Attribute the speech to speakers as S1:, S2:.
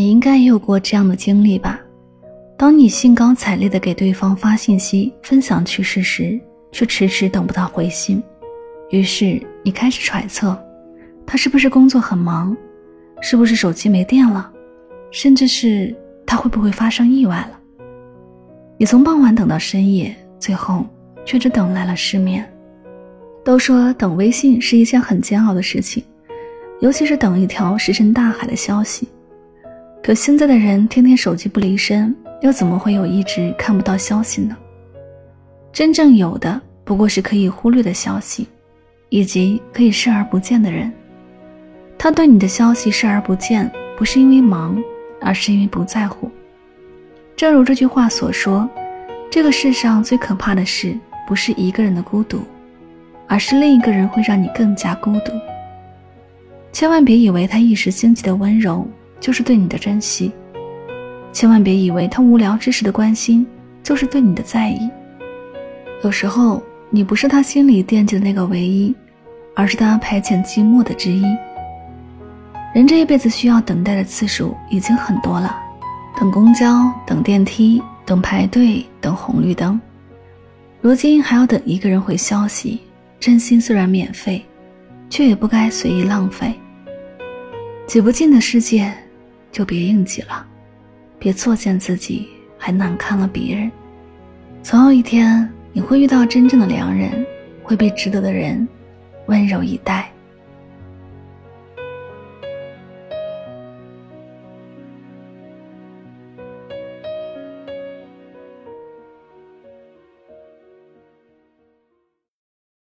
S1: 你应该也有过这样的经历吧？当你兴高采烈地给对方发信息、分享趣事时，却迟迟等不到回信，于是你开始揣测，他是不是工作很忙，是不是手机没电了，甚至是他会不会发生意外了？你从傍晚等到深夜，最后却只等来了失眠。都说等微信是一件很煎熬的事情，尤其是等一条石沉大海的消息。可现在的人天天手机不离身，又怎么会有一直看不到消息呢？真正有的不过是可以忽略的消息，以及可以视而不见的人。他对你的消息视而不见，不是因为忙，而是因为不在乎。正如这句话所说，这个世上最可怕的事，不是一个人的孤独。而是另一个人会让你更加孤独。千万别以为他一时兴起的温柔就是对你的珍惜，千万别以为他无聊之时的关心就是对你的在意。有时候你不是他心里惦记的那个唯一，而是他排遣寂寞的之一。人这一辈子需要等待的次数已经很多了，等公交，等电梯，等排队，等红绿灯，如今还要等一个人回消息。真心虽然免费，却也不该随意浪费。挤不进的世界，就别硬挤了，别作践自己，还难看了别人。总有一天，你会遇到真正的良人，会被值得的人温柔以待。